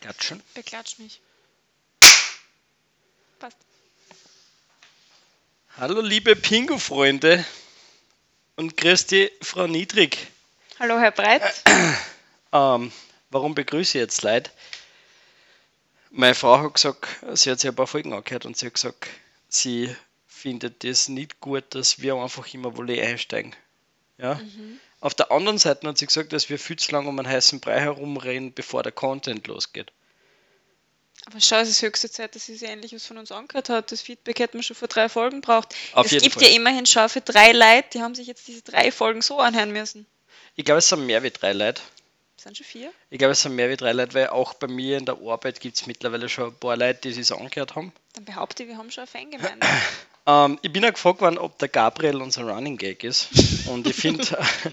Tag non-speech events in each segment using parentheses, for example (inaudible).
Klatschen. Beklatsch mich. Passt. Hallo liebe Pingu-Freunde und die Frau Niedrig. Hallo, Herr Breit. (clears throat) Ähm, warum begrüße ich jetzt Leute? Meine Frau hat gesagt, sie hat sich ein paar Folgen angehört und sie hat gesagt, sie findet das nicht gut, dass wir einfach immer Volley einsteigen. Ja? Auf der anderen Seite hat sie gesagt, dass wir viel zu lange um einen heißen Brei herumreden, bevor der Content losgeht. Aber schau, es ist höchste Zeit, dass sie sich endlich was von uns angehört hat. Das Feedback hätten wir schon vor drei Folgen braucht. Auf es jeden gibt Fall. ja immerhin scharfe drei Leute, die haben sich jetzt diese drei Folgen so anhören müssen. Ich glaube, es sind mehr wie drei Leute. Das sind schon vier. Ich glaube, es sind mehr wie drei Leute, weil auch bei mir in der Arbeit gibt es mittlerweile schon ein paar Leute, die sich angehört haben. Dann behaupte ich, wir haben schon eine Fangemeinde. (clears throat) Ähm, ich bin ja gefragt worden, ob der Gabriel unser Running Gag ist. Und ich finde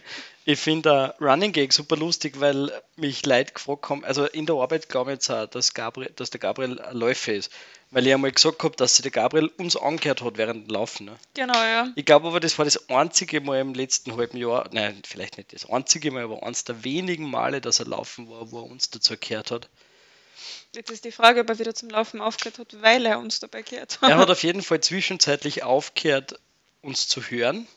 (laughs) ich find der Running Gag super lustig, weil mich Leute gefragt haben, also in der Arbeit glaube ich jetzt auch, dass, Gabriel, dass der Gabriel ein Läufer ist. Weil ich einmal gesagt habe, dass sich der Gabriel uns angehört hat während dem Laufen. Ne? genau, ja. Ich glaube aber, das war das einzige Mal im letzten halben Jahr, nein, vielleicht nicht das einzige Mal, aber eines der wenigen Male, dass er laufen war, wo er uns dazu gehört hat. Jetzt ist die Frage, ob er wieder zum Laufen aufgehört hat, weil er uns dabei gehört hat. Er hat auf jeden Fall zwischenzeitlich aufgehört, uns zu hören.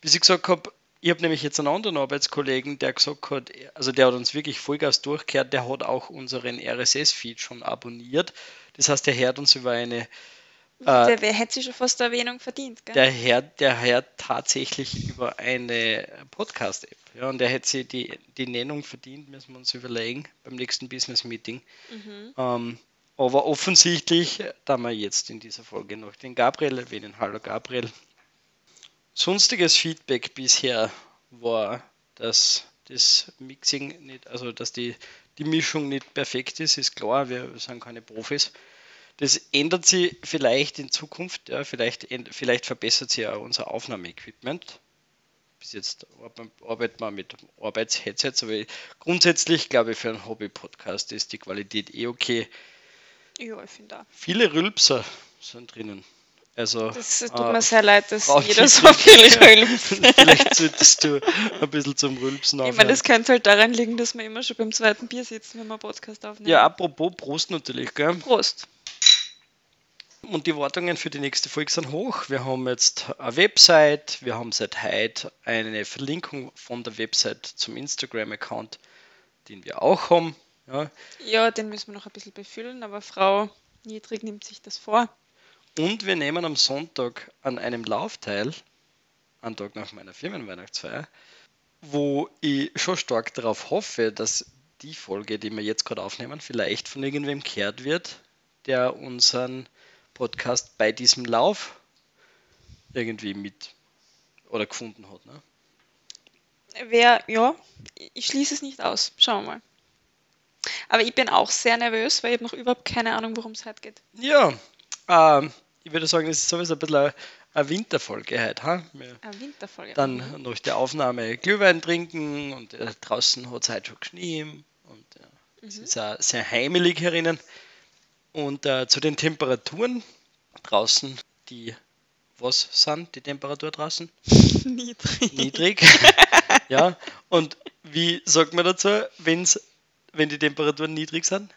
Bis ich gesagt habe, ich habe nämlich jetzt einen anderen Arbeitskollegen, der gesagt hat, also der hat uns wirklich Vollgas durchgehört, der hat auch unseren RSS-Feed schon abonniert. Das heißt, der hört uns über eine, Der, wer hätte sich schon fast eine Erwähnung verdient, gell? der hört, der hört tatsächlich über eine Podcast-App. Ja, und der hätte sich die, die Nennung verdient, müssen wir uns überlegen, beim nächsten Business-Meeting. Ähm, aber offensichtlich, da wir jetzt in dieser Folge noch den Gabriel erwähnen. Hallo Gabriel. Sonstiges Feedback bisher war, dass das Mixing nicht, also dass die, die Mischung nicht perfekt ist, ist klar, wir sind keine Profis. Das ändert sich vielleicht in Zukunft, ja, vielleicht, vielleicht verbessert sich auch unser Aufnahmeequipment. Bis jetzt arbe- arbeiten wir mit Arbeitsheadsets, aber grundsätzlich glaube ich, für einen Hobby-Podcast ist die Qualität eh okay. Ja, ich finde auch. Viele Rülpser sind drinnen. Also, Das tut äh, mir sehr leid, dass jeder so viel (laughs) rülpst. Vielleicht solltest du ein bisschen zum Rülpsen Ich meine, aufhören. das könnte halt daran liegen, dass wir immer schon beim zweiten Bier sitzen, wenn wir einen Podcast aufnehmen. Ja, apropos Prost natürlich, gell? Prost. Und die Wartungen für die nächste Folge sind hoch. Wir haben jetzt eine Website, wir haben seit heute eine Verlinkung von der Website zum Instagram-Account, den wir auch haben. Ja. Ja, den müssen wir noch ein bisschen befüllen, aber Frau Niedrig nimmt sich das vor. Und wir nehmen am Sonntag an einem Lauf teil, einen Tag nach meiner Firmenweihnachtsfeier, wo ich schon stark darauf hoffe, dass die Folge, die wir jetzt gerade aufnehmen, vielleicht von irgendwem gehört wird, der unseren Podcast bei diesem Lauf irgendwie mit oder gefunden hat. Ne? Wer, ja, ich schließe es nicht aus. Schauen wir mal. Aber ich bin auch sehr nervös, weil ich habe noch überhaupt keine Ahnung, worum es heute geht. Ja, ähm, ich würde sagen, es ist sowieso ein bisschen eine, Winterfolge heute. Ha? Eine Winterfolge. dann nach der Aufnahme Glühwein trinken und äh, draußen hat es heute schon geschnien und äh, es ist auch sehr heimelig herinnen. Und äh, zu den Temperaturen draußen, die, was sind die Temperatur draußen? (laughs) Niedrig. Niedrig. (laughs) ja, und wie sagt man dazu, wenn's, wenn die Temperaturen niedrig sind?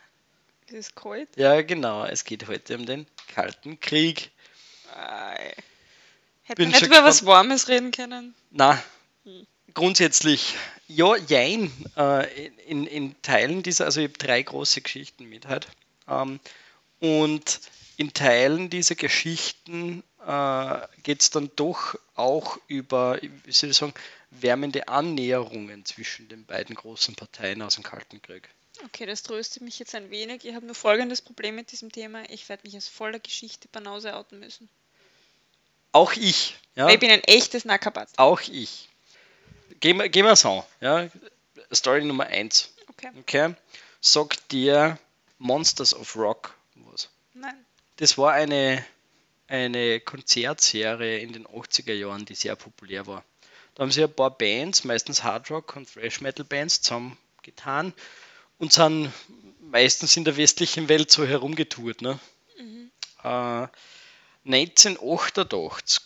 Es ist kalt. Ja, genau, es geht heute um den Kalten Krieg. Ei. Hätten wir über was. Warmes reden können? Na, grundsätzlich, ja, jein. Äh, in, in, in Teilen dieser, also ich habe drei große Geschichten mit halt. Ähm, und in Teilen dieser Geschichten äh, geht es dann doch auch über, wie soll ich sagen, wärmende Annäherungen zwischen den beiden großen Parteien aus dem Kalten Krieg. Okay, das tröstet mich jetzt ein wenig. Ich habe nur folgendes Problem mit diesem Thema. Ich werde mich als voller Geschichte Banause outen müssen. Auch ich, ja, ich bin ein echtes Nackerbatz. auch ich. Gehen wir, wir so, ja. Story Nummer eins. Okay. Okay. Sagt dir Monsters of Rock was? Nein. Das war eine, eine Konzertserie in den 80er Jahren, die sehr populär war. Da haben sie ein paar Bands, meistens Hard Rock und Thrash Metal Bands, zusammengetan und sind meistens in der westlichen Welt so herumgetourt. Ne? Äh, 1988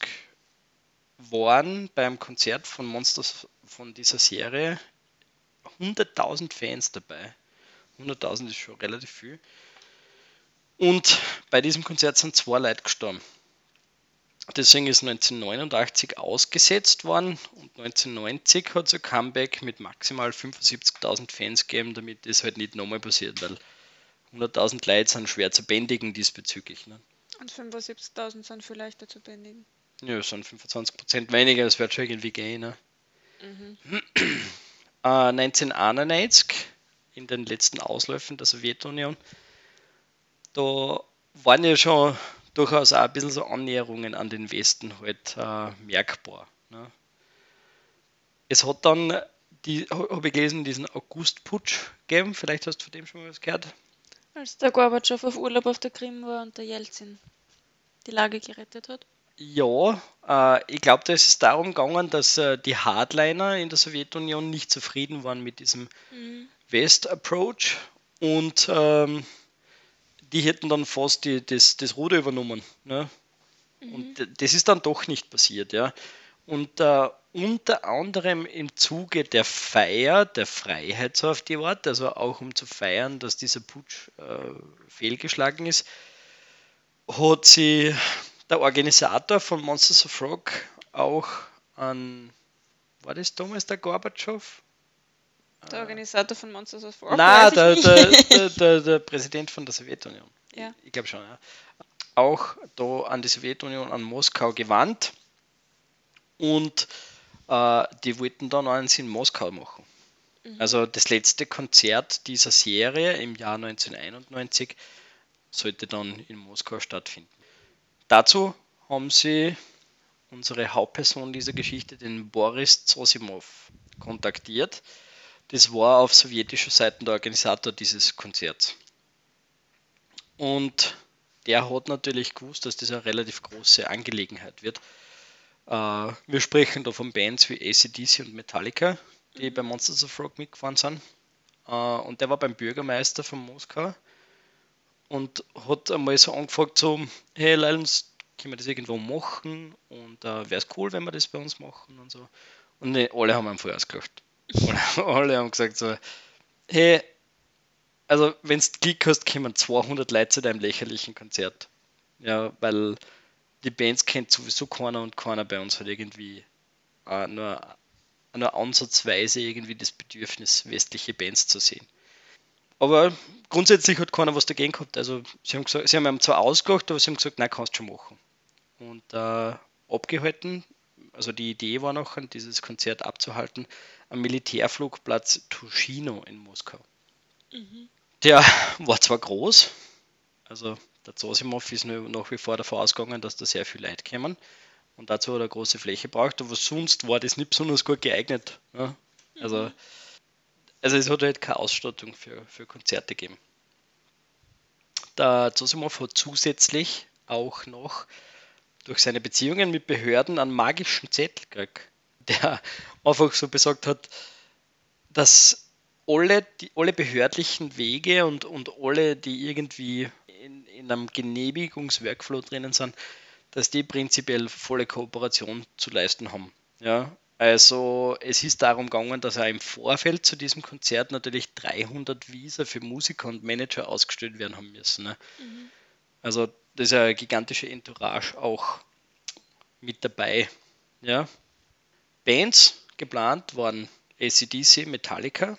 waren beim Konzert von Monsters von dieser Serie 100.000 Fans dabei. 100.000 ist schon relativ viel. Und bei diesem Konzert sind zwei Leute gestorben. Deswegen ist 1989 ausgesetzt worden und 1990 hat es ein Comeback mit maximal 75.000 Fans gegeben, damit das halt nicht nochmal passiert, weil 100.000 Leute sind schwer zu bändigen diesbezüglich. Ne? Und 75.000 sind viel leichter zu bändigen. Ja, es sind 25% weniger, das wird schon irgendwie gehen. Ne? Mhm. Äh, 1991, in den letzten Ausläufen der Sowjetunion, da waren ja schon durchaus auch ein bisschen so Annäherungen an den Westen halt äh, merkbar. Ne? Es hat dann, habe ich gelesen, diesen Augustputsch gegeben, vielleicht hast du von dem schon mal was gehört. Als der Gorbatschow auf Urlaub auf der Krim war und der Jelzin die Lage gerettet hat. Ja, äh, ich glaube, da ist es darum gegangen, dass äh, die Hardliner in der Sowjetunion nicht zufrieden waren mit diesem mhm. West-Approach und ähm, die hätten dann fast die, das, das Ruder übernommen. Ne? Mhm. Und das ist dann doch nicht passiert, ja. Und äh, unter anderem im Zuge der Feier der Freiheit, so auf die Art, also auch um zu feiern, dass dieser Putsch äh, fehlgeschlagen ist, hat sie der Organisator von Monsters of Rock auch an, war das damals der Gorbatschow? Der Organisator von Monsters of War? Nein, der, der, (laughs) der, der, Präsident von der Sowjetunion. Ja. Ich glaube schon, ja. Auch da an die Sowjetunion, an Moskau gewandt. Und äh, die wollten dann eins in Moskau machen. Mhm. Also das letzte Konzert dieser Serie im Jahr 1991 sollte dann in Moskau stattfinden. Dazu haben sie unsere Hauptperson dieser Geschichte, den Boris Zosimov, kontaktiert das war auf sowjetischer Seite der Organisator dieses Konzerts. Und der hat natürlich gewusst, dass das eine relativ große Angelegenheit wird. Äh, wir sprechen da von Bands wie ACDC und Metallica, die mhm. bei Monsters of Rock mitgefahren sind. Äh, und der war beim Bürgermeister von Moskau und hat einmal so angefragt, so, hey Leilens, können wir das irgendwo machen? Und äh, wäre es cool, wenn wir das bei uns machen und so. Und alle haben einfach ausgelacht. (laughs) alle haben gesagt so, hey, also wenn du Glück hast, kommen 200 Leute zu deinem lächerlichen Konzert. Ja, weil die Bands kennt sowieso keiner und keiner bei uns hat irgendwie äh, nur, nur ansatzweise irgendwie das Bedürfnis, westliche Bands zu sehen. Aber grundsätzlich hat keiner was dagegen gehabt. Also sie haben gesagt, sie haben zwar ausgelacht, aber sie haben gesagt, nein, kannst du schon machen. Und äh, abgehalten, also die Idee war noch, dieses Konzert abzuhalten, am Militärflugplatz Tuschino in Moskau. Mhm. Der war zwar groß, also der Zosimov ist nach wie vor davon ausgegangen, dass da sehr viele Leute kommen und dazu hat er große Fläche braucht, aber sonst war das nicht besonders gut geeignet. Ja? Also, mhm. also es hat halt keine Ausstattung für, für Konzerte gegeben. Der Zosimov hat zusätzlich auch noch durch seine Beziehungen mit Behörden einen magischen Zettel gekriegt der einfach so besagt hat, dass alle, die, alle behördlichen Wege und, und alle, die irgendwie in, in einem Genehmigungsworkflow drinnen sind, dass die prinzipiell volle Kooperation zu leisten haben. Ja, also es ist darum gegangen, dass er im Vorfeld zu diesem Konzert natürlich 300 Visa für Musiker und Manager ausgestellt werden haben müssen. Ne? Mhm. Also das ist eine gigantische Entourage auch mit dabei. Ja, Bands geplant waren ACDC, Metallica,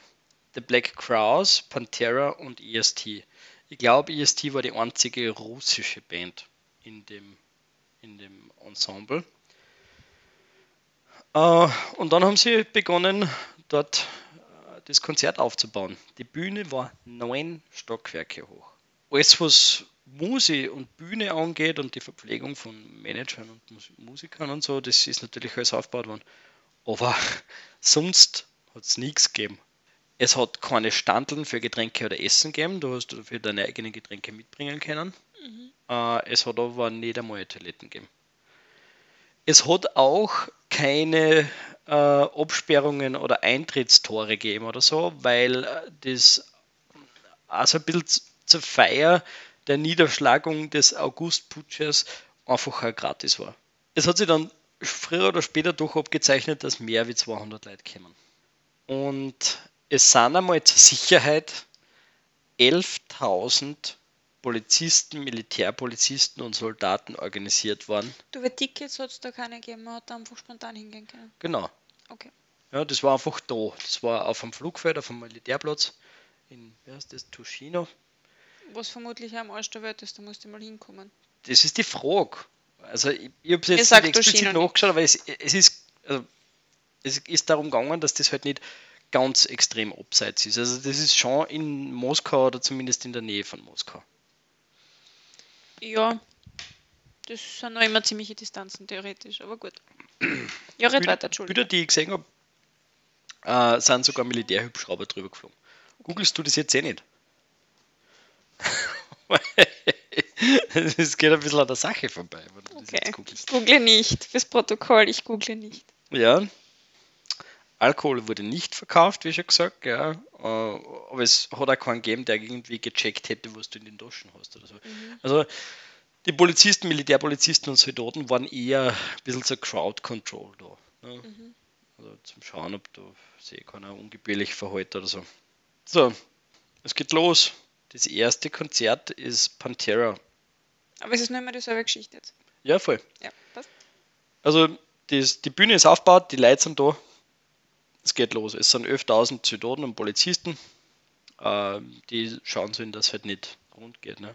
The Black Crowes, Pantera und EST. Ich glaube, EST war die einzige russische Band in dem, in dem Ensemble. Uh, und dann haben sie begonnen, dort uh, das Konzert aufzubauen. Die Bühne war neun Stockwerke hoch. Alles, was Musik und Bühne angeht und die Verpflegung von Managern und Musikern und so, das ist natürlich alles aufgebaut worden. Aber (laughs) sonst hat es nichts gegeben. Es hat keine Standeln für Getränke oder Essen gegeben. Du hast dafür deine eigenen Getränke mitbringen können. Mhm. Äh, es hat aber nicht einmal Toiletten gegeben. Es hat auch keine äh, Absperrungen oder Eintrittstore gegeben oder so, weil äh, das also ein bisschen zur Feier der Niederschlagung des Augustputsches einfach gratis war. Es hat sich dann früher oder später doch abgezeichnet, dass mehr wie 200 Leute kommen. Und es sind einmal zur Sicherheit 11.000 Polizisten, Militärpolizisten und Soldaten organisiert worden. Du, weil Tickets hat es da keine gegeben, man hat da einfach spontan hingehen können. Genau. Okay. Ja, das war einfach da. Das war auf dem Flugfeld, auf dem Militärplatz in, wie heißt das, Tuschino. Was vermutlich am Arsch der Welt ist, da musst du mal hinkommen. Das ist die Frage. Also ich, ich habe es jetzt nicht explizit nachgeschaut, aber es, es ist also, es ist darum gegangen, dass das halt nicht ganz extrem abseits ist. Also das ist schon in Moskau oder zumindest in der Nähe von Moskau. Ja, das sind noch immer ziemliche Distanzen, theoretisch, aber gut. Ja, red weiter, Entschuldigung. Bilder, die ich gesehen habe, äh, sind sogar Militärhubschrauber drüber geflogen. Googlest du das jetzt eh nicht? (laughs) Es geht ein bisschen an der Sache vorbei, wenn du das Okay, ich google nicht. Fürs Protokoll, ich google nicht. Ja. Alkohol wurde nicht verkauft, wie schon gesagt, ja. Äh, Aber es hat auch keinen gegeben, der irgendwie gecheckt hätte, was du in den Taschen hast oder so. Also die Polizisten, Militärpolizisten und Soldaten waren eher ein bisschen so Crowd Control da. Ne? Also zum Schauen, ob da sich keiner ungebührlich verhält oder so. So, es geht los. Das erste Konzert ist Pantera. Aber es ist nur immer dieselbe Geschichte jetzt. Ja, voll. Ja, passt. Also das, die Bühne ist aufgebaut, die Leute sind da. Es geht los. Es sind 11.000 Soldaten und Polizisten. Ähm, die schauen so, dass es halt nicht rund geht. Ne?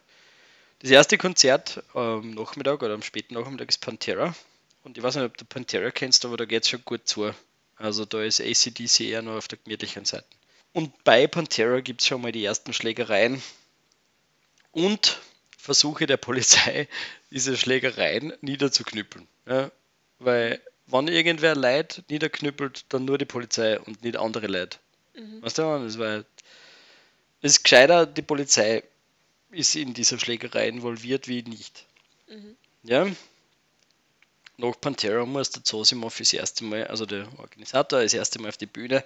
Das erste Konzert am Nachmittag oder am späten Nachmittag ist Pantera. Und ich weiß nicht, ob du Pantera kennst, aber da geht es schon gut zu. Also da ist ACDC eher nur auf der gemütlichen Seite. Und bei Pantera gibt es schon mal die ersten Schlägereien und Versuche der Polizei, (laughs) diese Schlägereien niederzuknüppeln. Ja? Weil, wenn irgendwer Leid niederknüppelt, dann nur die Polizei und nicht andere Leute. Weißt du, das war es ist gescheiter, die Polizei ist in dieser Schlägerei involviert wie nicht. Ja. Nach Pantera muss der Zosimo fürs erste Mal, also der Organisator, das erste Mal auf die Bühne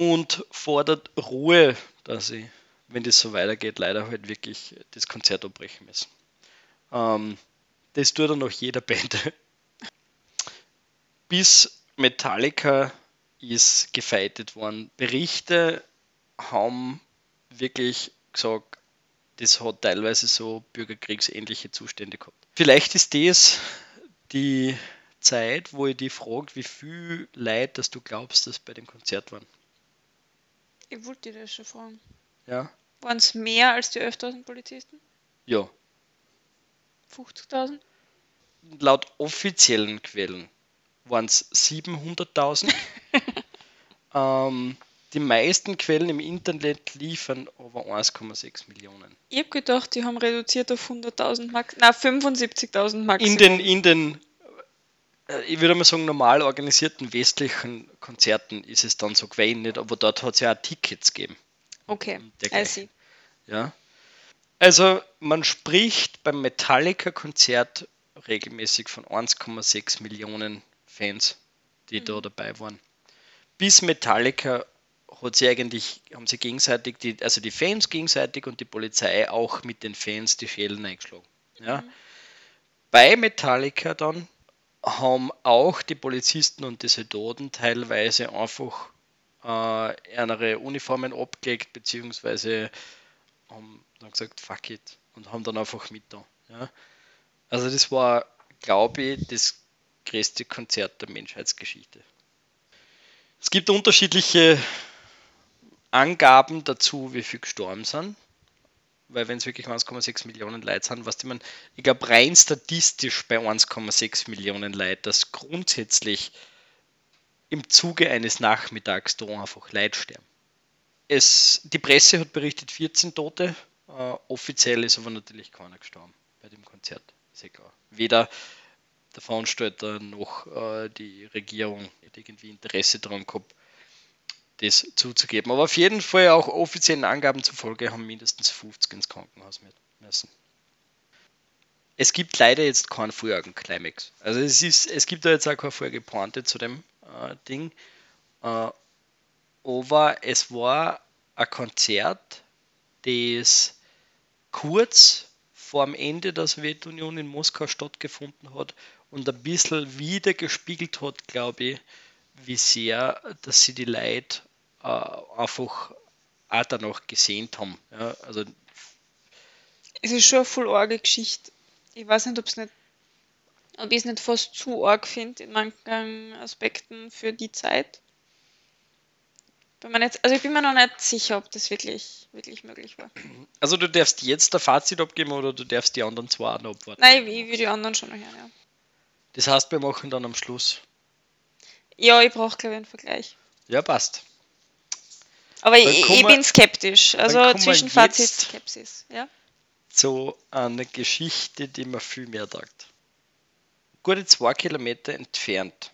und fordert Ruhe, dass sie, wenn das so weitergeht, leider halt wirklich das Konzert abbrechen müssen. Ähm, das tut er nach jeder (laughs) Band. Bis Metallica ist gefeitet worden. Berichte haben wirklich gesagt, das hat teilweise so bürgerkriegsähnliche Zustände gehabt. Vielleicht ist das die Zeit, wo ich die frage, wie viel Leid, dass du glaubst, dass bei dem Konzert waren. Ich wollte dir das schon fragen. Ja? Waren es mehr als die 11.000 Polizisten? Ja. 50.000? Laut offiziellen Quellen waren es 700.000. ähm, die meisten Quellen im Internet liefern aber 1,6 Millionen. Ich habe gedacht, die haben reduziert auf 100.000 Max. Na, 75.000 Max. In den, in den ich würde mal sagen, normal organisierten westlichen Konzerten ist es dann so gewesen nicht, aber dort hat es ja auch Tickets gegeben. Okay, I see. Ja. Also man spricht beim Metallica-Konzert regelmäßig von 1,6 Millionen Fans, die da dabei waren. Bis Metallica hat sie eigentlich, haben sie gegenseitig, die, also die Fans gegenseitig und die Polizei auch mit den Fans die Schälen eingeschlagen. Ja. Bei Metallica dann haben auch die Polizisten und die Soldaten teilweise einfach äh, ihre Uniformen abgelegt, beziehungsweise haben dann gesagt, fuck it, und haben dann einfach mit da. Ja. Also das war, glaube ich, das größte Konzert der Menschheitsgeschichte. Es gibt unterschiedliche Angaben dazu, wie viel gestorben sind. Weil wenn es wirklich 1,6 Millionen Leute sind, was die man, ich glaube rein statistisch bei 1,6 Millionen Leute, dass grundsätzlich im Zuge eines Nachmittags da einfach Leute sterben. Es, die Presse hat berichtet 14 Tote, äh, offiziell ist aber natürlich keiner gestorben bei dem Konzert, ist eh klar. Weder der Veranstalter noch äh, die Regierung hat irgendwie Interesse daran gehabt, das zuzugeben. Aber auf jeden Fall auch offiziellen Angaben zufolge haben mindestens 50 ins Krankenhaus müssen. Es gibt leider jetzt keinen Folgen-Climax. Also es, ist, es gibt da jetzt auch keine Folge Pointe zu dem äh, Ding. Äh, aber es war ein Konzert, das kurz vor dem Ende der Sowjetunion in Moskau stattgefunden hat und ein bisschen wieder gespiegelt hat, glaube ich, wie sehr, dass sie die Leute äh, einfach auch danach gesehnt haben. Ja, also Es ist schon eine voll arge Geschichte. Ich weiß nicht, ob es nicht, ob ich es nicht fast zu arg finde in manchen Aspekten für die Zeit. Bin mir nicht, also ich bin mir noch nicht sicher, ob das wirklich, wirklich möglich war. Also du darfst jetzt der Fazit abgeben oder du darfst die anderen zwei auch noch abwarten. Nein, ich, ich will die anderen schon noch hören, ja. Das heißt, wir machen dann am Schluss. Ja, ich brauche, glaube ich, einen Vergleich. Ja, passt. Aber ich, ich bin skeptisch. Also Zwischenfazit Skepsis. Ja? Zu einer Geschichte, die mir viel mehr taugt. Gute zwei Kilometer entfernt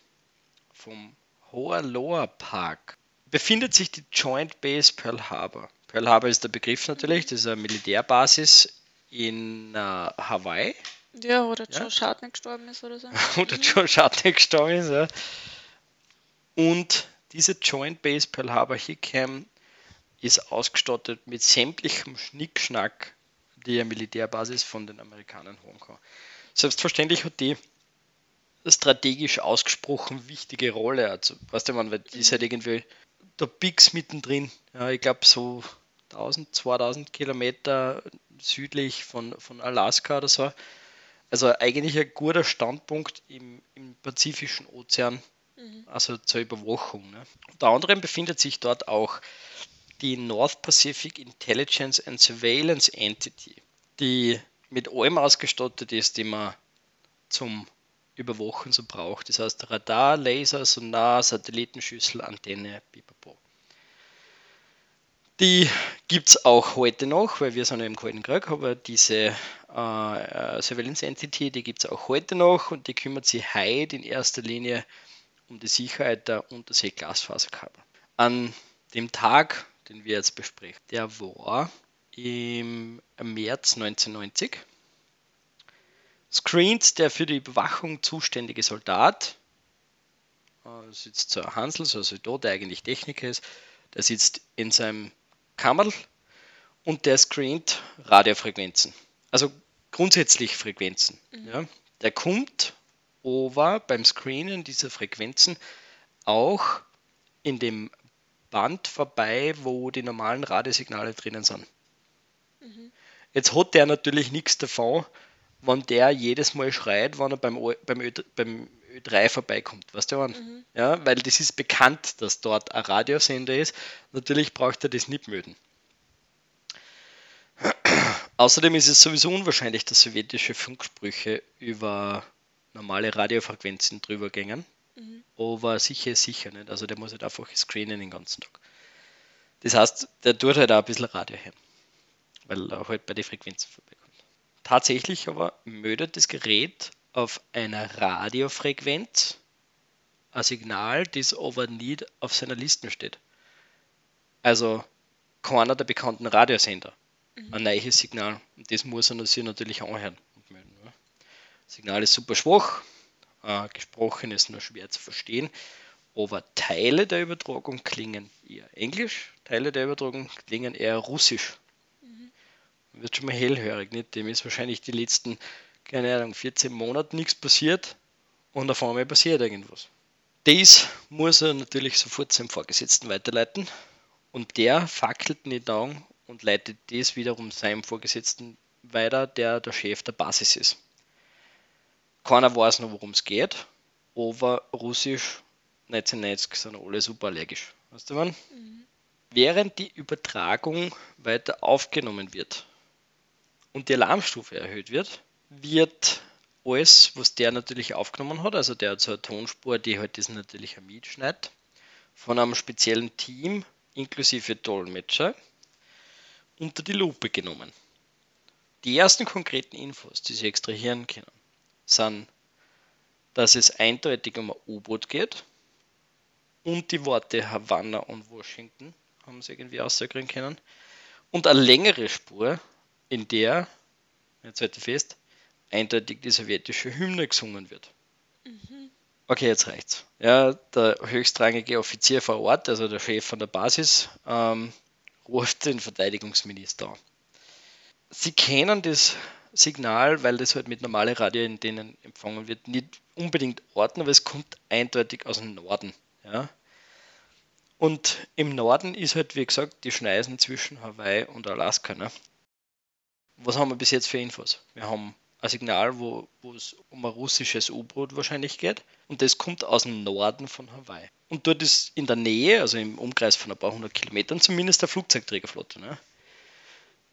vom Hoaloa Park befindet sich die Joint Base Pearl Harbor. Pearl Harbor ist der Begriff natürlich, das ist eine Militärbasis in äh, Hawaii. ja, oder Ja. Joe gestorben ist oder so. (laughs) oder Joe Schatten gestorben ist. Ja. Und diese Joint Base Pearl Harbor Hickam ist ausgestattet mit sämtlichem Schnickschnack, die eine Militärbasis von den Amerikanern haben kann. Selbstverständlich hat die strategisch ausgesprochen wichtige Rolle. Also, weißt du, man, weil die ist halt irgendwie der Pix mittendrin. Ja, ich glaube so 1000, 2000 Kilometer südlich von, von Alaska oder so. Also eigentlich ein guter Standpunkt im, im Pazifischen Ozean, also zur Überwachung. Ne? Unter anderem befindet sich dort auch die North Pacific Intelligence and Surveillance Entity, die mit allem ausgestattet ist, die man zum Überwachen so braucht. Das heißt Radar, Laser, Sonar, Satellitenschüssel, Antenne, pipapo. Die gibt es auch heute noch, weil wir sind ja im Kalten Krieg, aber diese äh, äh, Surveillance Entity, die gibt es auch heute noch und die kümmert sich heute in erster Linie um die Sicherheit der Untersee-Glasfaserkabel. An dem Tag, den wir jetzt besprechen, der war im März 1990, screent der für die Überwachung zuständige Soldat, äh, sitzt so Hansel, so ein Soldat, der eigentlich Techniker ist, der sitzt in seinem Kammerl und der screent Radiofrequenzen. Also grundsätzlich Frequenzen. Ja. Der kommt over beim Screenen dieser Frequenzen auch in dem Band vorbei, wo die normalen Radiosignale drinnen sind. Jetzt hat der natürlich nichts davon, wenn der jedes Mal schreit, wenn er beim, O- beim, Ö, beim Ö3 vorbeikommt. Weißt du, mhm. ja, weil das ist bekannt, dass dort ein Radiosender ist. Natürlich braucht er das nicht melden. (clears throat) Außerdem ist es sowieso unwahrscheinlich, dass sowjetische Funksprüche über normale Radiofrequenzen drüber gängen. Aber sicher ist sicher nicht. Also der muss halt einfach screenen den ganzen Tag. Das heißt, der tut halt auch ein bisschen Radio hören, weil er halt bei den Frequenzen vorbeikommt. Tatsächlich aber meldet das Gerät auf einer Radiofrequenz ein Signal, das aber nicht auf seiner Liste steht. Also keiner der bekannten Radiosender. Ein neues Signal. Und das muss er sich natürlich anhören und melden. Ja. Das Signal ist super schwach, äh, gesprochen ist nur schwer zu verstehen, aber Teile der Übertragung klingen eher Englisch, Teile der Übertragung klingen eher Russisch. Man wird schon mal hellhörig, nicht? Dem ist wahrscheinlich die letzten, keine Ahnung, 14 Monate nichts passiert und auf einmal passiert irgendwas. Das muss er natürlich sofort seinem Vorgesetzten weiterleiten und der fackelt nicht an und leitet das wiederum seinem Vorgesetzten weiter, der der Chef der Basis ist. Keiner weiß noch, worum es geht, aber Russisch 1990 sind alle super allergisch. Weißt du, man? Während die Übertragung weiter aufgenommen wird und die Alarmstufe erhöht wird, wird alles, was der natürlich aufgenommen hat, also der hat so eine Tonspur, die halt das natürlich mitschneidet, von einem speziellen Team inklusive Dolmetscher unter die Lupe genommen. Die ersten konkreten Infos, die sie extrahieren können, sind, dass es eindeutig um ein U-Boot geht und die Worte Havanna und Washington haben sie irgendwie aussagern können und eine längere Spur, in der, jetzt halte fest, eindeutig die sowjetische Hymne gesungen wird. Okay, jetzt reicht's. Ja, der höchstrangige Offizier vor Ort, also der Chef von der Basis, ähm, ruft den Verteidigungsminister an. Sie kennen das Signal, weil das halt mit normalen Radio in denen empfangen wird, nicht unbedingt orten, aber es kommt eindeutig aus dem Norden. Ja? Und im Norden ist halt, wie gesagt, die Schneisen zwischen Hawaii und Alaska. Ne? Was haben wir bis jetzt für Infos? Wir haben ein Signal, wo, wo es um ein russisches U-Boot wahrscheinlich geht. Und das kommt aus dem Norden von Hawaii. Und dort ist in der Nähe, also im Umkreis von ein paar hundert Kilometern, zumindest der Flugzeugträgerflotte. Ne?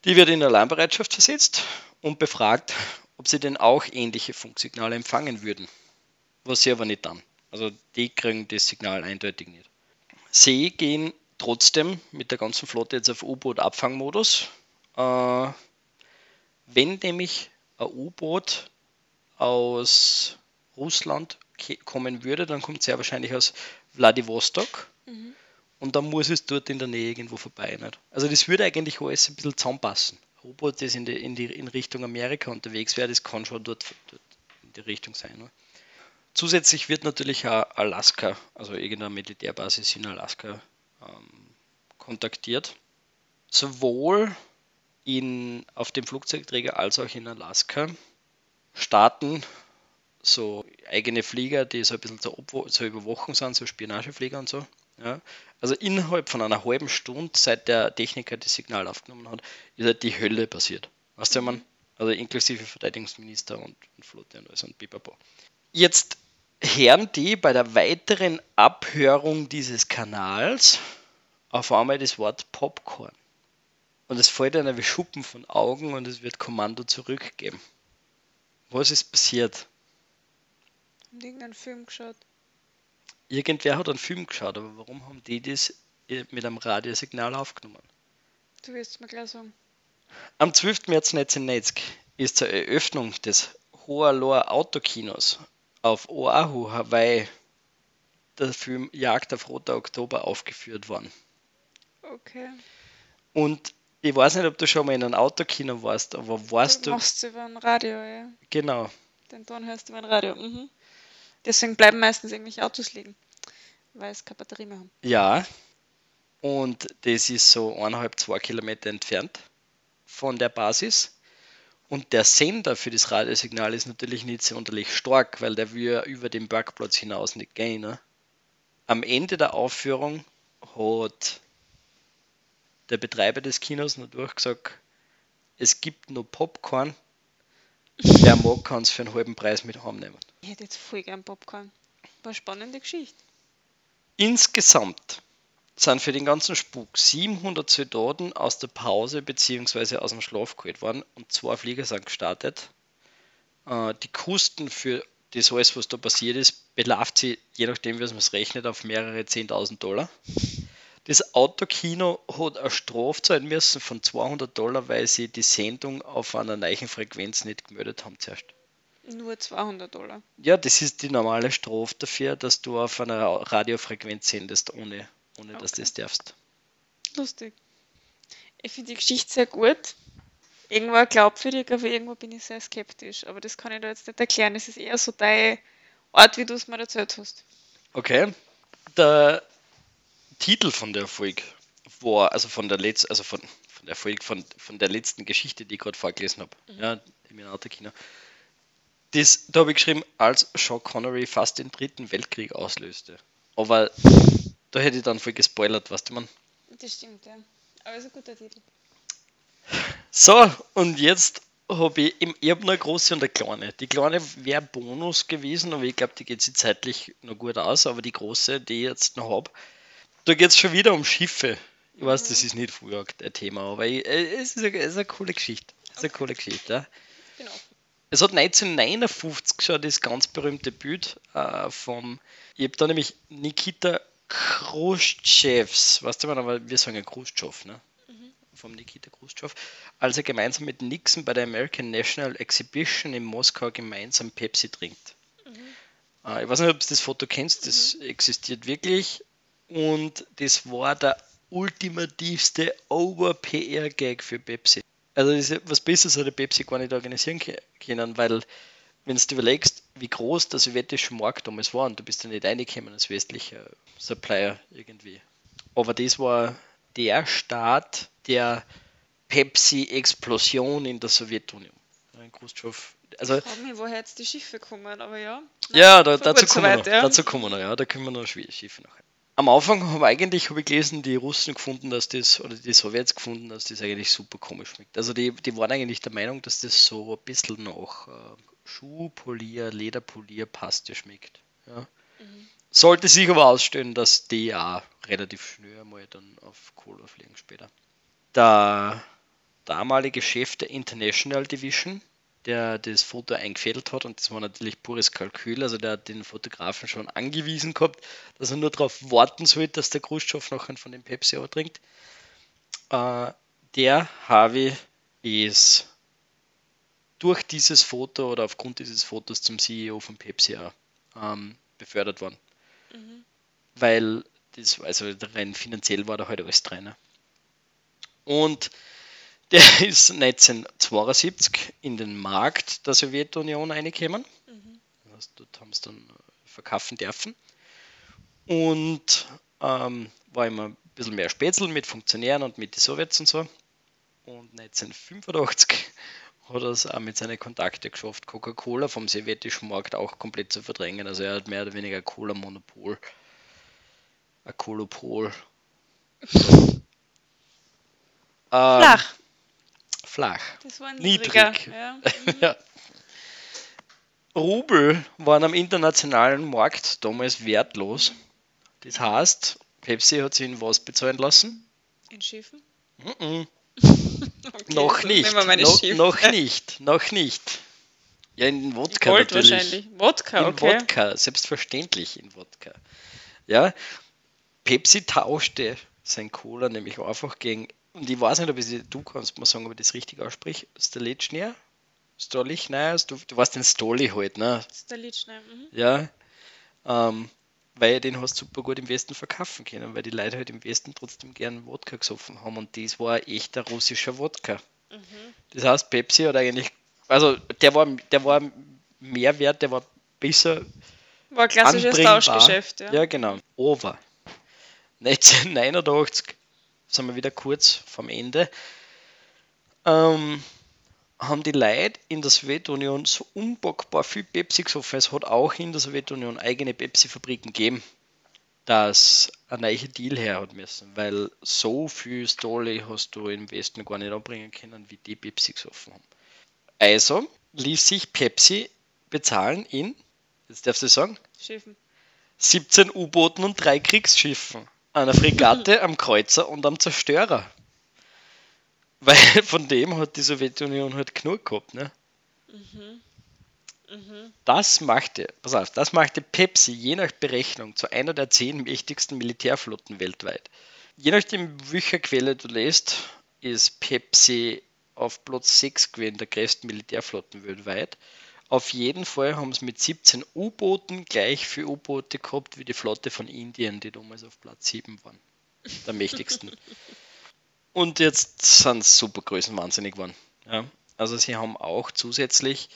Die wird in Alarmbereitschaft versetzt und befragt, ob sie denn auch ähnliche Funksignale empfangen würden. Was sie aber nicht dann. Also die kriegen das Signal eindeutig nicht. Sie gehen trotzdem mit der ganzen Flotte jetzt auf U-Boot-Abfangmodus. Äh, wenn nämlich ein U-Boot aus Russland kommen würde, dann kommt es sehr wahrscheinlich aus Vladivostok. Mhm. Und dann muss es dort in der Nähe irgendwo vorbei. Nicht? Also das würde eigentlich alles ein bisschen zusammenpassen. U-Boot, das in, die, in, die, in Richtung Amerika unterwegs wäre, das kann schon dort, dort in die Richtung sein. Nicht? Zusätzlich wird natürlich auch Alaska, also irgendeine Militärbasis in Alaska, ähm, kontaktiert. Sowohl in, auf dem Flugzeugträger als auch in Alaska starten so eigene Flieger, die so ein bisschen zur, zur Überwachung sind, so Spionageflieger und so. Ja. Also innerhalb von einer halben Stunde, seit der Techniker das Signal aufgenommen hat, ist halt die Hölle passiert. Weißt du, man? Also inklusive Verteidigungsminister und, und Flotte und alles und Pipapo. Jetzt hören die bei der weiteren Abhörung dieses Kanals auf einmal das Wort Popcorn. Und es fällt einer wie Schuppen von Augen und es wird Kommando zurückgeben. Was ist passiert? Haben die irgendeinen Film geschaut? Irgendwer hat einen Film geschaut, aber warum haben die das mit einem Radiosignal aufgenommen? Du wirst mir gleich sagen. Am 12. März 1990 ist zur Eröffnung des Hoaloa Autokinos auf Oahu, Hawaii, der Film Jagd auf Roter Oktober aufgeführt worden. Okay. Und ich weiß nicht, ob du schon mal in einem Autokino warst, aber warst du. Du machst über ein Radio, ja. Genau. Den Ton hörst du über ein Radio. Mhm. Deswegen bleiben meistens irgendwelche Autos liegen, weil es keine Batterie mehr haben. Ja. Und das ist so eineinhalb, zwei Kilometer entfernt von der Basis. Und der Sender für das Radiosignal ist natürlich nicht sonderlich stark, weil der will über den Parkplatz hinaus nicht gehen. Ne? Am Ende der Aufführung hat der Betreiber des Kinos natürlich gesagt, es gibt nur Popcorn. Wer (laughs) mag, kann es für einen halben Preis mit heimnehmen. Ich hätte jetzt voll gern Popcorn. War eine spannende Geschichte. Insgesamt sind für den ganzen Spuk 700 Soldaten aus der Pause bzw. aus dem Schlaf geholt worden und zwei Flieger sind gestartet. Äh, die Kosten für das alles, was da passiert ist, belauft sie, je nachdem, wie man es rechnet, auf mehrere 10.000 Dollar. Das Autokino hat eine Strafe zahlen müssen von 200 Dollar, weil sie die Sendung auf einer neuen Frequenz nicht gemeldet haben zuerst. Nur 200 Dollar. Ja, das ist die normale Strafe dafür, dass du auf einer Radiofrequenz sendest, ohne, ohne okay. dass du das darfst. Lustig. Ich finde die Geschichte sehr gut. Irgendwo glaubwürdig, aber irgendwo bin ich sehr skeptisch. Aber das kann ich da jetzt nicht erklären. Es ist eher so dein Ort, wie du es mir erzählt hast. Okay. Der Titel von der Folge war, also von der letzten, also von, von der Folge, von, von der letzten Geschichte, die ich gerade vorgelesen habe, mhm. ja, im Autokino. Das, da habe ich geschrieben, als Sean Connery fast den dritten Weltkrieg auslöste. Aber da hätte ich dann voll gespoilert, was du man. Das stimmt, ja. Aber ist ein guter Titel. So, und jetzt habe ich, ich habe noch eine große und eine kleine. Die kleine wäre Bonus gewesen, aber ich glaube, die geht sich zeitlich noch gut aus. Aber die große, die ich jetzt noch habe, da geht es schon wieder um Schiffe. Ich weiß, das ist nicht früher ein Thema, aber ich, es, ist eine, es ist eine coole Geschichte. Es ist eine coole Geschichte. Ja. Genau. Es hat 1959 schon das ganz berühmte Bild äh, vom, ich habe da nämlich Nikita Khrushchevs, weißt du, aber wir sagen ja Khrushchev, ne? Mhm. Vom Nikita Khrushchev, als er gemeinsam mit Nixon bei der American National Exhibition in Moskau gemeinsam Pepsi trinkt. Mhm. Äh, ich weiß nicht, ob du das Foto kennst, das mhm. existiert wirklich und das war der ultimativste Over-PR-Gag für Pepsi. Also ist, was Besseres hätte Pepsi gar nicht organisieren können, weil wenn du überlegst, wie groß der sowjetische Markt damals war und du bist ja nicht reingekommen als westlicher Supplier irgendwie. Aber das war der Start der Pepsi-Explosion in der Sowjetunion. Khrushchev, also, ich frage mich, woher jetzt die Schiffe kommen, aber ja. Ja, da, dazu, kommen wir noch, ja. dazu kommen wir noch, ja, da können wir noch Schiffe nachher. Am Anfang habe eigentlich hab ich gelesen, die Russen gefunden, dass das, oder die Sowjets gefunden, dass das eigentlich super komisch schmeckt. Also die, die waren eigentlich der Meinung, dass das so ein bisschen nach äh, Schuhpolier, Lederpolier, Paste schmeckt. Ja. Mhm. Sollte sich aber ausstellen, dass die auch relativ schnell mal dann auf Cola fliegen später. Der damalige Chef der International Division, der das Foto eingefädelt hat, und das war natürlich pures Kalkül, also der hat den Fotografen schon angewiesen gehabt, dass er nur darauf warten soll, dass der Khrushchev noch einen von dem Pepsi trinkt. Äh, der Harvey ist durch dieses Foto oder aufgrund dieses Fotos zum CEO von Pepsi ähm, befördert worden. Mhm. Weil das, also rein finanziell war da halt alles drin. Und der (laughs) ist 1972 in den Markt der Sowjetunion eingekommen. Mhm. Also dort haben sie dann verkaufen dürfen. Und ähm, war immer ein bisschen mehr Spätzle mit Funktionären und mit den Sowjets und so. Und 1985 hat er es auch mit seinen Kontakten geschafft, Coca-Cola vom sowjetischen Markt auch komplett zu verdrängen. Also er hat mehr oder weniger ein Cola-Monopol. Ein Kolopol. Ähm, flach. Das war niedrig. Ja. (laughs) Mhm. ja. Rubel waren am internationalen Markt damals wertlos. Das heißt, Pepsi hat sich in was bezahlen lassen? In Schiffen? Mm -mm. (laughs) okay, noch nicht. No, noch (laughs) nicht. Noch nicht. Ja, in Wodka Gold natürlich. wahrscheinlich. Wodka, okay. In Wodka, selbstverständlich in Wodka. Ja, Pepsi tauschte sein Cola nämlich einfach gegen, und ich weiß nicht, ob ich, du kannst mal sagen, ob ich das richtig ausspreche, Stolichner? Stolichner? Du, du weißt den Stoli halt, ne? Stolichner, mhm. Ja, ähm, weil den hast du super gut im Westen verkaufen können, weil die Leute halt im Westen trotzdem gern Wodka gesoffen haben und das war ein echter russischer Wodka. Mhm. Das heißt, Pepsi hat eigentlich, also der war, der war mehr wert, der war besser. War ein klassisches Tauschgeschäft, ja. Ja, genau. Aber 1989 sind wir wieder kurz vom Ende. Ähm, haben die Leute in der Sowjetunion so unbockbar viel Pepsi gesoffen. Es hat auch in der Sowjetunion eigene Pepsi-Fabriken gegeben, dass ein neuer Deal her hat müssen, weil so viel Stolle hast du im Westen gar nicht anbringen können, wie die Pepsi gesoffen haben. Also ließ sich Pepsi bezahlen in, jetzt darfst du sagen, Schiffen. 17 U-Booten und drei Kriegsschiffen, einer Fregatte, am Kreuzer und am Zerstörer. Weil von dem hat die Sowjetunion halt genug gehabt, ne? Mhm. Mhm. Das machte, pass auf, das machte Pepsi je nach Berechnung zu einer der zehn mächtigsten Militärflotten weltweit. Je nachdem, welcher Quelle du lest, ist Pepsi auf Platz 6 gewesen der größten Militärflotten weltweit. Auf jeden Fall haben sie mit 17 U-Booten gleich viele U-Boote gehabt wie die Flotte von Indien, die damals auf Platz 7 waren. Der mächtigsten. (laughs) Und jetzt sind es Supergrößen wahnsinnig geworden. Ja. Also sie haben auch zusätzlich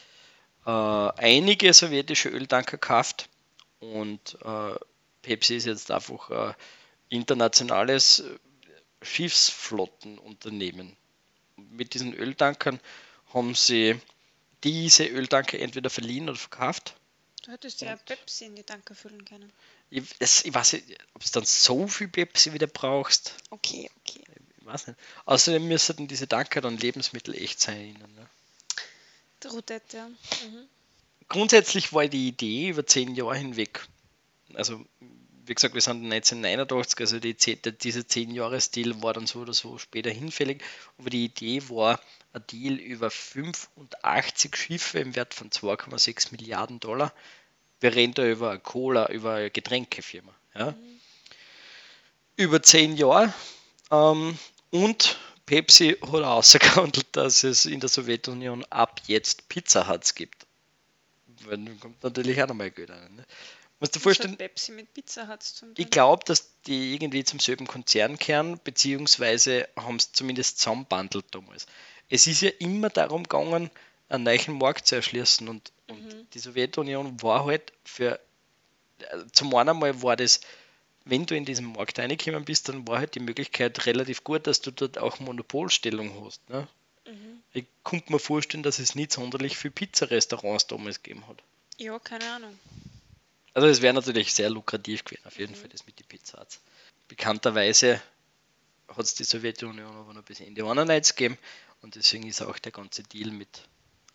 äh, einige sowjetische Öltanker gekauft und äh, Pepsi ist jetzt einfach ein internationales Schiffsflottenunternehmen. Mit diesen Öltankern haben sie diese Öltanker entweder verliehen oder verkauft. Du hättest ja Pepsi in die Tanker füllen können. Ich, das, ich weiß nicht, ob du dann so viel Pepsi wieder brauchst. Okay, okay weiß nicht. Außerdem müssten diese Tanker dann Lebensmittel echt sein. Ne? Routette, ja. Mhm. Grundsätzlich war die Idee über zehn Jahre hinweg, also wie gesagt, wir sind 1989, also die, dieser zehn Jahre Deal war dann so oder so später hinfällig, aber die Idee war ein Deal über 85 Schiffe im Wert von 2,6 Milliarden Dollar. Wir reden da über Cola, über eine Getränkefirma. Ja. Mhm. Über zehn Jahre. Ähm, und Pepsi hat ausgehandelt, dass es in der Sowjetunion ab jetzt Pizza Huts gibt. Weil dann kommt natürlich auch nochmal Geld rein. Ne? Musst du vorstellen, Pepsi mit Pizza Huts zum Ich glaube, dass die irgendwie zum selben Konzern kehren, beziehungsweise haben es zumindest zusammenbandelt damals. Es ist ja immer darum gegangen, einen neuen Markt zu erschließen und, mhm. und die Sowjetunion war halt für, äh, zum einen mal war das wenn du in diesen Markt reingekommen bist, dann war halt die Möglichkeit relativ gut, dass du dort auch Monopolstellung hast. Ne? Mhm. Ich konnte mir vorstellen, dass es nicht sonderlich viele Pizzarestaurants damals gegeben hat. Ja, keine Ahnung. Also es wäre natürlich sehr lukrativ gewesen, auf jeden mhm. Fall, das mit den Pizzas. Bekannterweise hat es die Sowjetunion aber noch bis Ende 91 gegeben und deswegen ist auch der ganze Deal mit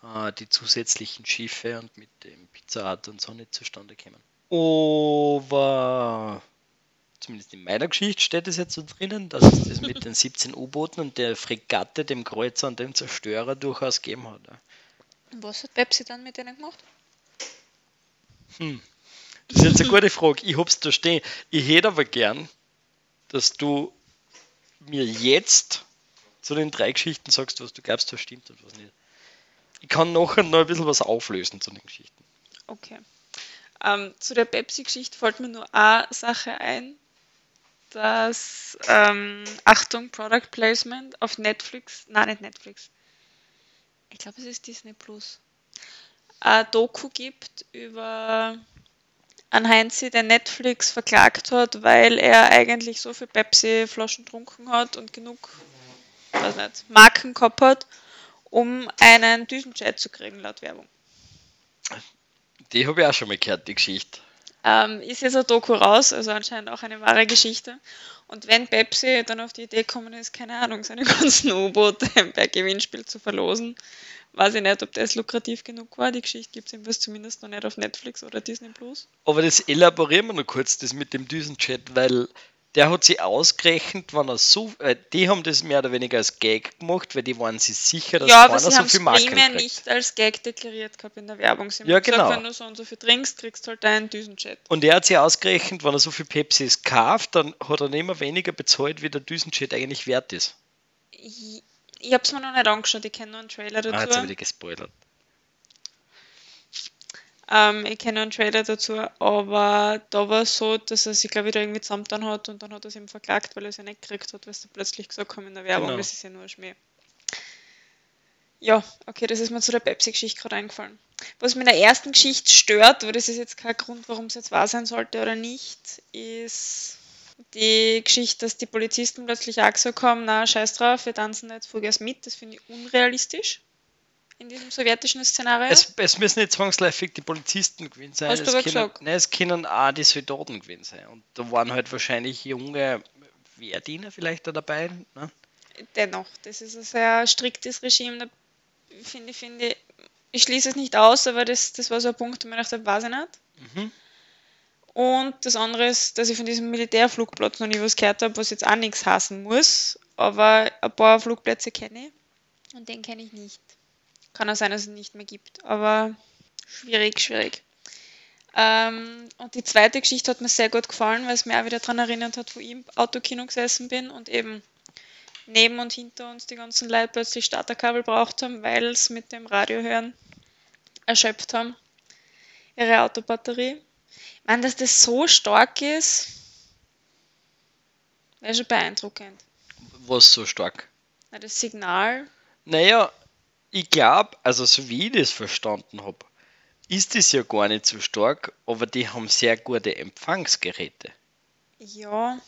äh, die zusätzlichen Schiffe und mit dem Pizzaart und so nicht zustande gekommen. Aber zumindest in meiner Geschichte steht es jetzt so drinnen, dass es das mit den 17 U-Booten und der Fregatte, dem Kreuzer und dem Zerstörer durchaus gegeben hat. Und was hat Pepsi dann mit denen gemacht? Hm. Das ist jetzt eine gute Frage. Ich hab's da stehen. Ich hätte aber gern, dass du mir jetzt zu den drei Geschichten sagst, was du glaubst, was stimmt und was nicht. Ich kann nachher noch ein bisschen was auflösen zu den Geschichten. Okay. Ähm, zu der Pepsi-Geschichte fällt mir nur eine Sache ein, dass, ähm, Achtung, Product Placement auf Netflix, nein, nicht Netflix, ich glaube, es ist Disney Plus, ein Doku gibt über einen Heinzi, der Netflix verklagt hat, weil er eigentlich so viel Pepsi-Flaschen getrunken hat und genug, weiß nicht, Marken hat, um einen Düsenjet zu kriegen, laut Werbung. Die habe ich auch schon mal gehört, die Geschichte. Ähm, ist jetzt ein Doku raus, also anscheinend auch eine wahre Geschichte. Und wenn Pepsi dann auf die Idee gekommen ist, keine Ahnung, seine (laughs) ganzen U-Boote per Gewinnspiel zu verlosen, weiß ich nicht, ob das lukrativ genug war. Die Geschichte gibt es zumindest noch nicht auf Netflix oder Disney Plus. Aber das elaborieren wir noch kurz, das mit dem Düsenchat, weil der hat sich ausgerechnet, wenn er so, äh, die haben das mehr oder weniger als Gag gemacht, weil die waren sich sicher, dass ja, sie so viel Marken primär kriegt. nicht als Gag deklariert gehabt in der Werbung. Sie ja, genau. Gesagt, wenn du so und so viel trinkst, kriegst du halt einen Düsenchat. Und er hat sich ausgerechnet, wenn er so viel Pepsis kauft, dann hat er nicht mehr weniger bezahlt, wie der Düsenchat eigentlich wert ist. Ich, ich habe es mir noch nicht angeschaut, ich kenne nur einen Trailer dazu. Ah, jetzt habe ich gespoilert. Ähm, ich kenne einen Trailer dazu, aber da war es so, dass er sich, glaube ich, da irgendwie zusammengetan hat und dann hat er es ihm verklagt, weil er es ja nicht gekriegt hat, weil sie plötzlich gesagt haben in der Werbung, genau. das ist ja nur ein Schmäh. Ja, okay, das ist mir zu der Pepsi-Geschichte gerade eingefallen. Was mir in der ersten Geschichte stört, aber das ist jetzt kein Grund, warum es jetzt wahr sein sollte oder nicht, ist die Geschichte, dass die Polizisten plötzlich auch gesagt haben, na, scheiß drauf, wir tanzen jetzt Vollgas mit, das finde ich unrealistisch in diesem sowjetischen Szenario? Es, es, müssen nicht zwangsläufig die Polizisten gewesen sein. Hast es du können, gesagt? Nein, es können auch die Soldaten gewesen sein. Und da waren halt wahrscheinlich junge Wehrdiener vielleicht da dabei. Ne? Dennoch, das ist ein sehr striktes Regime. Da finde ich, finde, ich schließe es nicht aus, aber das, das war so ein Punkt, wo ich dachte, weiß ich nicht. Mhm. Und das andere ist, dass ich von diesem Militärflugplatz noch nie was gehört habe, was jetzt auch nichts hassen muss. Aber ein paar Flugplätze kenne ich und den kenne ich nicht. Kann auch sein, dass es nicht mehr gibt, aber schwierig, schwierig. Ähm, und die zweite Geschichte hat mir sehr gut gefallen, weil es mir auch wieder daran erinnert hat, wo ich im Autokino gesessen bin und eben neben und hinter uns die ganzen Leute plötzlich Starterkabel braucht haben, weil es mit dem Radiohören erschöpft haben, ihre Autobatterie. Ich meine, dass das so stark ist, wäre schon beeindruckend. Was so stark? Na, das Signal. Naja, ich glaube, also so wie ich das verstanden habe, ist es ja gar nicht so stark, aber die haben sehr gute Empfangsgeräte. Ja.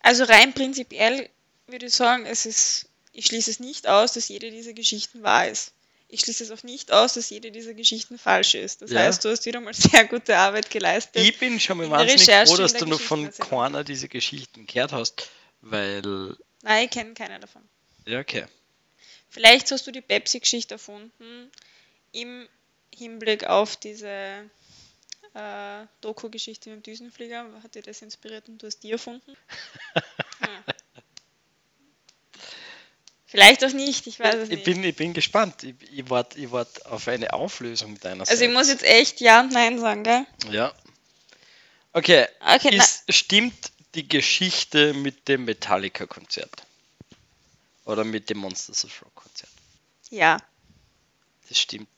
Also rein prinzipiell würde ich sagen, es ist, ich schließe es nicht aus, dass jede dieser Geschichten wahr ist. Ich schließe es auch nicht aus, dass jede dieser Geschichten falsch ist. Das ja. heißt, du hast wieder mal sehr gute Arbeit geleistet. Ich bin schon mal wahnsinnig froh, dass du noch von keiner dieser Geschichten gehört hast, weil. Nein, ich kenne keine davon. Ja, okay. Vielleicht hast du die Pepsi-Geschichte erfunden im Hinblick auf diese äh, Doku-Geschichte mit dem Düsenflieger. Hat dir das inspiriert und du hast die erfunden? (laughs) hm. Vielleicht auch nicht, ich weiß es ich nicht. Bin, ich bin gespannt. Ich, ich warte ich wart auf eine Auflösung deiner Also ich muss jetzt echt Ja und Nein sagen, gell? Ja. Okay, okay Ist, stimmt die Geschichte mit dem Metallica-Konzert? Oder mit dem Monsters of Rock Konzert. Ja. Das stimmt.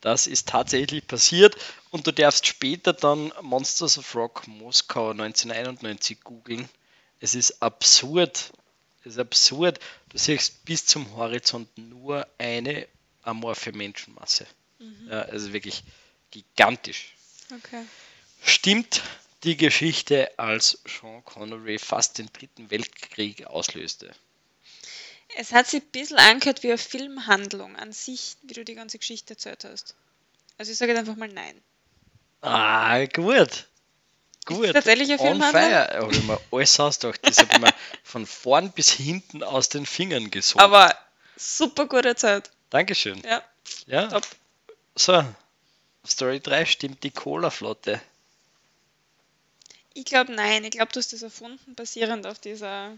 Das ist tatsächlich passiert und du darfst später dann Monsters of Rock Moskau 1991 googeln. Es ist absurd. Es ist absurd. Du siehst bis zum Horizont nur eine amorphe Menschenmasse. Mhm. Ja, also wirklich gigantisch. Okay. Stimmt die Geschichte, als Sean Connery fast den dritten Weltkrieg auslöste? Es hat sich ein bisschen angehört wie eine Filmhandlung an sich, wie du die ganze Geschichte erzählt hast. Also ich sage jetzt einfach mal nein. Ah, gut. Gut. Ist tatsächlich ein On Filmhandel? fire. Habe ich mir alles ausgedacht. Das habe ich mir von vorn bis hinten aus den Fingern gesogen. Aber super gute Zeit. Dankeschön. Ja, Ja. top. So. Story 3 stimmt die Cola-Flotte. Ich glaube, nein. Ich glaube, du hast das erfunden, basierend auf dieser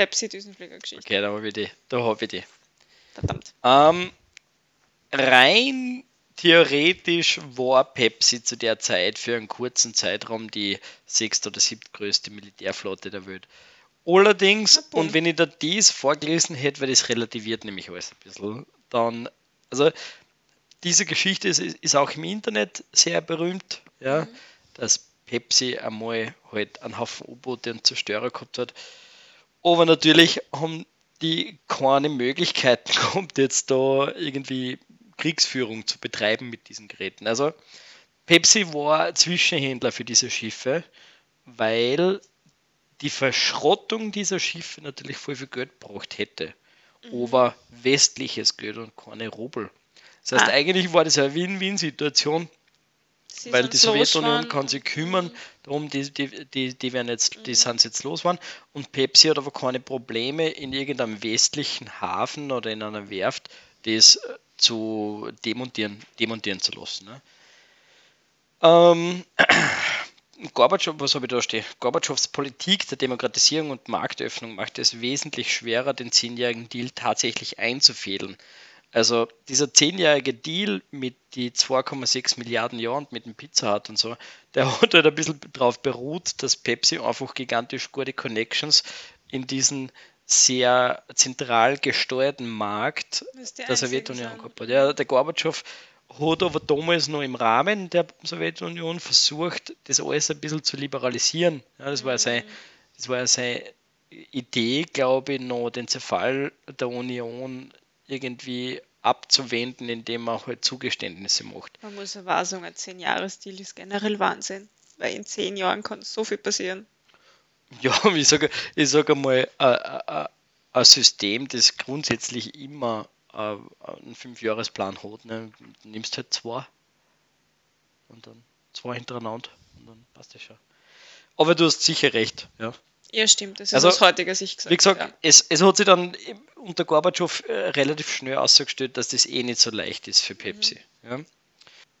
Pepsi-Düsenflieger-Geschichte. Okay, da habe ich die. Da habe ich die. Verdammt. Ähm, rein theoretisch war Pepsi zu der Zeit für einen kurzen Zeitraum die sechste oder siebtgrößte Militärflotte der Welt. Allerdings, Na, und wenn ich da dies vorgelesen hätte, weil das relativiert nämlich alles ein bisschen, dann, also diese Geschichte ist, ist auch im Internet sehr berühmt, ja, dass Pepsi einmal halt einen Haufen U-Boote und Zerstörer gehabt hat. Aber natürlich haben die keine Möglichkeiten (laughs) gehabt, jetzt da irgendwie Kriegsführung zu betreiben mit diesen Geräten. Also Pepsi war Zwischenhändler für diese Schiffe, weil die Verschrottung dieser Schiffe natürlich voll viel Geld gebraucht hätte. Aber westliches Geld und keine Rubel. Das heißt, Ah. eigentlich war das eine Win-Win-Situation, Sie weil die Sowjetunion kann sich kümmern, darum die, die, die, die, werden jetzt, die sind jetzt los waren und Pepsi hat aber keine Probleme in irgendeinem westlichen Hafen oder in einer Werft das äh, zu demontieren, demontieren zu lassen. Ne? Ähm, (clears throat) Gorbatschow, was habe ich da stehen? Gorbatschows Politik der Demokratisierung und Marktöffnung macht es wesentlich schwerer, den zehnjährigen Deal tatsächlich einzufädeln. Also dieser zehnjährige Deal mit die 2,6 Milliarden Jahren und mit dem Pizza Hut und so, der (laughs) hat halt ein bisschen darauf beruht, dass Pepsi einfach gigantisch gute Connections in diesen sehr zentral gesteuerten Markt der Sowjetunion gehabt hat. Ja, der Gorbatschow hat aber damals noch im Rahmen der Sowjetunion versucht, das alles ein bisschen zu liberalisieren. Ja, das war ja sein, das war ja seine Idee, glaube ich, noch den Zerfall der Union irgendwie abzuwenden, indem man halt Zugeständnisse macht. Man muss aber auch sagen, ein 10-Jahres-Deal ist generell Wahnsinn. Weil in 10 Jahren kann so viel passieren. (laughs) Ja, ich sage ich sag einmal, ein System, das grundsätzlich immer einen Fünfjahresplan hat, ne? du nimmst halt zwei und dann zwei hintereinander und dann passt das schon. Aber du hast sicher recht, ja. Ja, stimmt. Das ist Also, aus heutiger Sicht gesagt. Wie gesagt, ja. es, es hat sich dann unter Gorbatschow äh, relativ schnell ausgestellt, dass das eh nicht so leicht ist für Pepsi. Ja.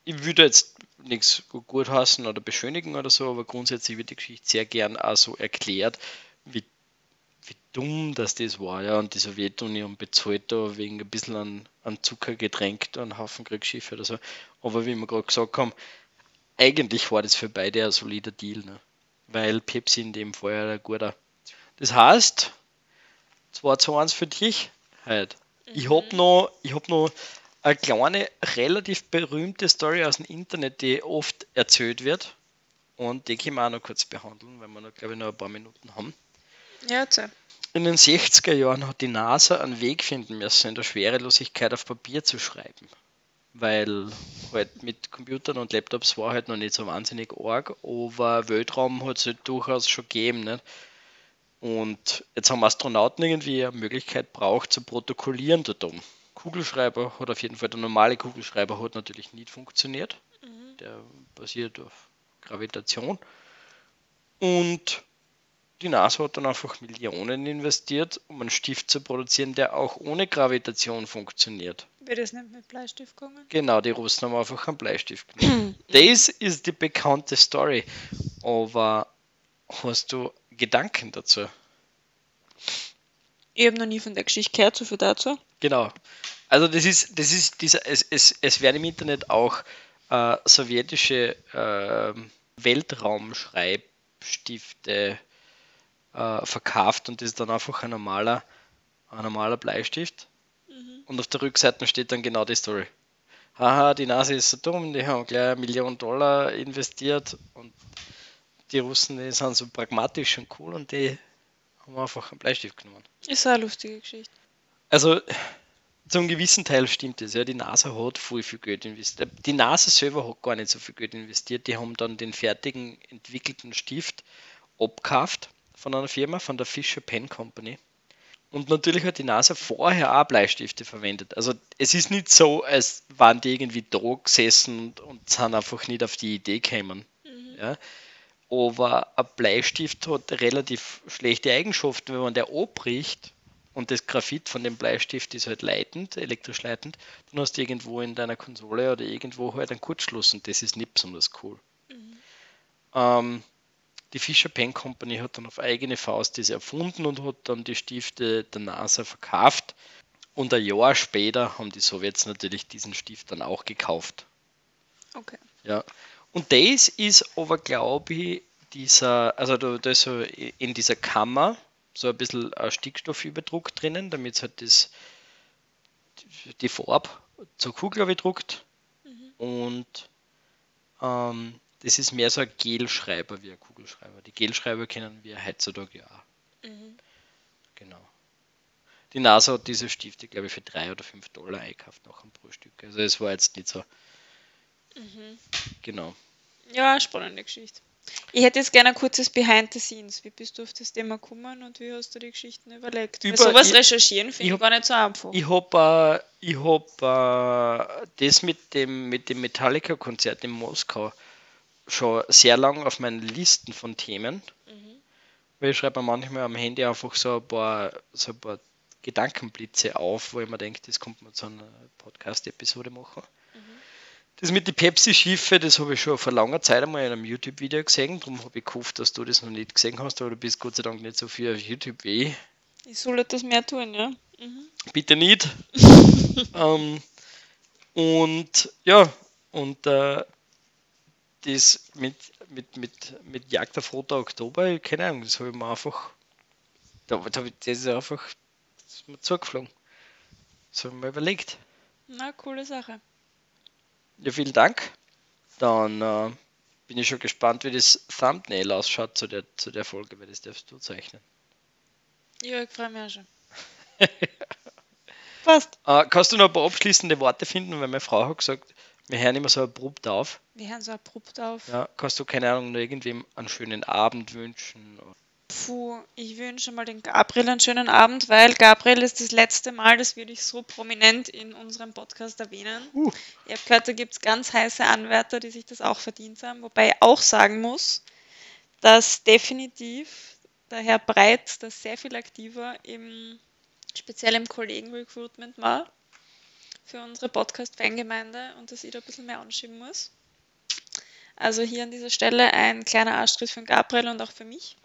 Ich würde jetzt nichts gut heißen oder beschönigen oder so, aber grundsätzlich wird die Geschichte sehr gern auch so erklärt, wie, wie dumm das das war. Ja. Und die Sowjetunion bezahlt da wegen ein bisschen an, an Zuckergetränk da einen Haufen Kriegsschiffe oder so. Aber wie wir gerade gesagt haben, eigentlich war das für beide ein solider Deal. Ne? Weil Pepsi in dem Fall ja ein guter. Das heißt, 2 zu 1 für dich heute. Ich habe noch, ich hab noch eine kleine, relativ berühmte Story aus dem Internet, die oft erzählt wird. Und die können wir auch noch kurz behandeln, weil wir noch, glaube ich, noch ein paar Minuten haben. Ja, erzähl. In den 60er Jahren hat die NASA einen Weg finden müssen, in der Schwerelosigkeit auf Papier zu schreiben. Weil halt mit Computern und Laptops war halt noch nicht so wahnsinnig arg, aber Weltraum hat es halt durchaus schon gegeben. Nicht? Und jetzt haben Astronauten irgendwie eine Möglichkeit braucht zu protokollieren dort oben. Kugelschreiber hat auf jeden Fall, der normale Kugelschreiber hat natürlich nicht funktioniert. Der basiert auf Gravitation. Und die NASA hat dann einfach Millionen investiert, um einen Stift zu produzieren, der auch ohne Gravitation funktioniert. Wird das nicht mit Bleistift gegangen? Genau, die Russen haben einfach einen Bleistift (clears throat) genommen. das ist die bekannte Story. Aber hast du Gedanken dazu? Ich habe noch nie von der Geschichte gehört, so viel dazu. Genau. Also das ist, das ist dieser, es, es, es werden im Internet auch äh, sowjetische äh, Weltraumschreibstifte äh, verkauft und das ist dann einfach ein normaler, ein normaler Bleistift. Und auf der Rückseite steht dann genau die Story. Haha, die NASA ist so dumm, die haben gleich eine Million Dollar investiert und die Russen, die sind so pragmatisch und cool und die haben einfach einen Bleistift genommen. Ist auch eine lustige Geschichte. Also zum gewissen Teil stimmt es. Ja, die NASA hat voll viel Geld investiert. Die NASA selber hat gar nicht so viel Geld investiert. Die haben dann den fertigen entwickelten Stift abgekauft von einer Firma, von der Fisher Pen Company. Und natürlich hat die NASA vorher auch Bleistifte verwendet. Also es ist nicht so, als waren die irgendwie da gesessen und, und sind einfach nicht auf die Idee gekommen. Mhm. Ja? Aber ein Bleistift hat relativ schlechte Eigenschaften. Wenn man der abbricht und das Graphit von dem Bleistift ist halt leitend, elektrisch leitend, dann hast du irgendwo in deiner Konsole oder irgendwo halt einen Kurzschluss und das ist nicht besonders cool. Mhm. Ähm, die Fisher Pen Company hat dann auf eigene Faust das erfunden und hat dann die Stifte der NASA verkauft. Und ein Jahr später haben die Sowjets natürlich diesen Stift dann auch gekauft. Okay. Ja. Und das ist aber, glaube ich, dieser, also da, da ist so in dieser Kammer so ein bisschen ein Stickstoffüberdruck drinnen, damit es halt das, die Farbe zur Kugel gedruckt. Mhm. Und ähm, das ist mehr so ein Gelschreiber wie ein Kugelschreiber. Die Gelschreiber kennen wir heutzutage ja auch. Mhm. Genau. Die NASA hat diese Stifte, glaube ich, für 3 oder 5 Dollar eingekauft nach einem pro Stück. Also es war jetzt nicht so. Mhm. Genau. Ja, spannende Geschichte. Ich hätte jetzt gerne ein kurzes Behind the Scenes. Wie bist du auf das Thema gekommen und wie hast du die Geschichten überlegt? Über, Weil sowas ich, recherchieren finde ich, ich gar nicht so einfach. Ich habe äh, hab, äh, das mit dem, mit dem Metallica-Konzert in Moskau schon sehr lang auf meinen Listen von Themen. Mhm. Weil ich schreibe manchmal am Handy einfach so ein paar, so ein paar Gedankenblitze auf, wo ich mir denke, das kommt man zu einer Podcast-Episode machen. Mhm. Das mit den Pepsi-Schiffe, das habe ich schon vor langer Zeit einmal in einem YouTube-Video gesehen. Darum habe ich gehofft, dass du das noch nicht gesehen hast, aber du bist Gott sei Dank nicht so viel auf YouTube wie ich. Ich soll das mehr tun, ja. Mhm. Bitte nicht. (laughs) ähm, und ja, und äh, das mit, mit, mit, mit Jagd auf Roter Oktober, keine Ahnung, das habe ich mir einfach, da, da das ist einfach das ist mir zugeflogen. Das habe ich mir überlegt. Na, coole Sache. Ja, vielen Dank. Dann äh, bin ich schon gespannt, wie das Thumbnail ausschaut zu der, zu der Folge, weil das darfst du zeichnen. Ja, ich freue mich auch schon. (laughs) Passt. Äh, kannst du noch ein paar abschließende Worte finden, weil meine Frau hat gesagt, wir hören immer so abrupt auf. Wir hören so abrupt auf. Ja, kannst du, keine Ahnung, nur irgendwem einen schönen Abend wünschen? Puh, ich wünsche mal den Gabriel einen schönen Abend, weil Gabriel ist das letzte Mal, das würde ich so prominent in unserem Podcast erwähnen. Uh. Ich habe gehört, da gibt es ganz heiße Anwärter, die sich das auch verdient haben, wobei ich auch sagen muss, dass definitiv der Herr Breit das sehr viel aktiver im, speziell im Kollegen-Recruitment war für unsere Podcast-Fangemeinde und dass ich da ein bisschen mehr anschieben muss. Also hier an dieser Stelle ein kleiner Arschtritt für Gabriel und auch für mich.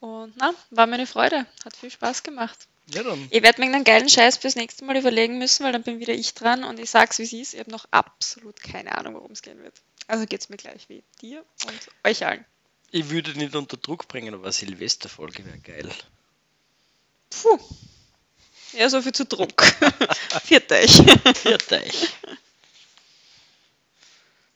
Und na, war mir eine Freude. Hat viel Spaß gemacht. Ja, dann. Ich werde mir einen geilen Scheiß bis nächste Mal überlegen müssen, weil dann bin wieder ich dran und ich sag's wie es ist. Ich habe noch absolut keine Ahnung, worum es gehen wird. Also geht's mir gleich wie dir und euch allen. Ich würde nicht unter Druck bringen, aber Silvesterfolge wäre geil. Puh. Ja, so viel zu Druck. (laughs) Viert euch.